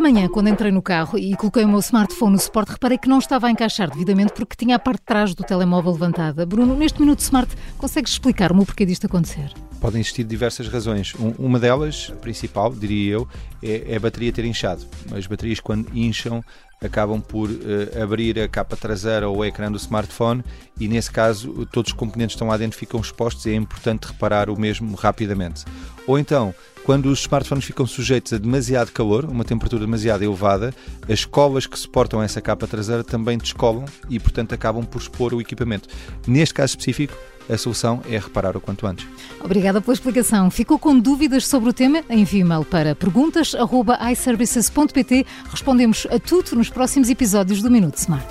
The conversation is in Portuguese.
manhã, quando entrei no carro e coloquei o meu smartphone no suporte, reparei que não estava a encaixar devidamente porque tinha a parte de trás do telemóvel levantada. Bruno, neste minuto smart, consegues explicar-me o porquê disto acontecer? Podem existir diversas razões. uma delas, principal, diria eu, é, é, a bateria ter inchado. As baterias, quando incham, acabam por uh, abrir a capa traseira ou o ecrã do smartphone e, nesse caso, todos os componentes que estão lá dentro ficam expostos e é importante reparar o mesmo rapidamente. Ou então, quando os smartphones ficam sujeitos a demasiado calor, uma temperatura demasiado elevada, as colas que suportam essa capa traseira também descolam e, portanto, acabam por expor o equipamento. Neste caso específico, a solução é reparar o quanto antes. Obrigada pela explicação. Ficou com dúvidas sobre o tema? Envie e-mail para perguntas.iservices.pt. Respondemos a tudo nos próximos episódios do Minuto Smart.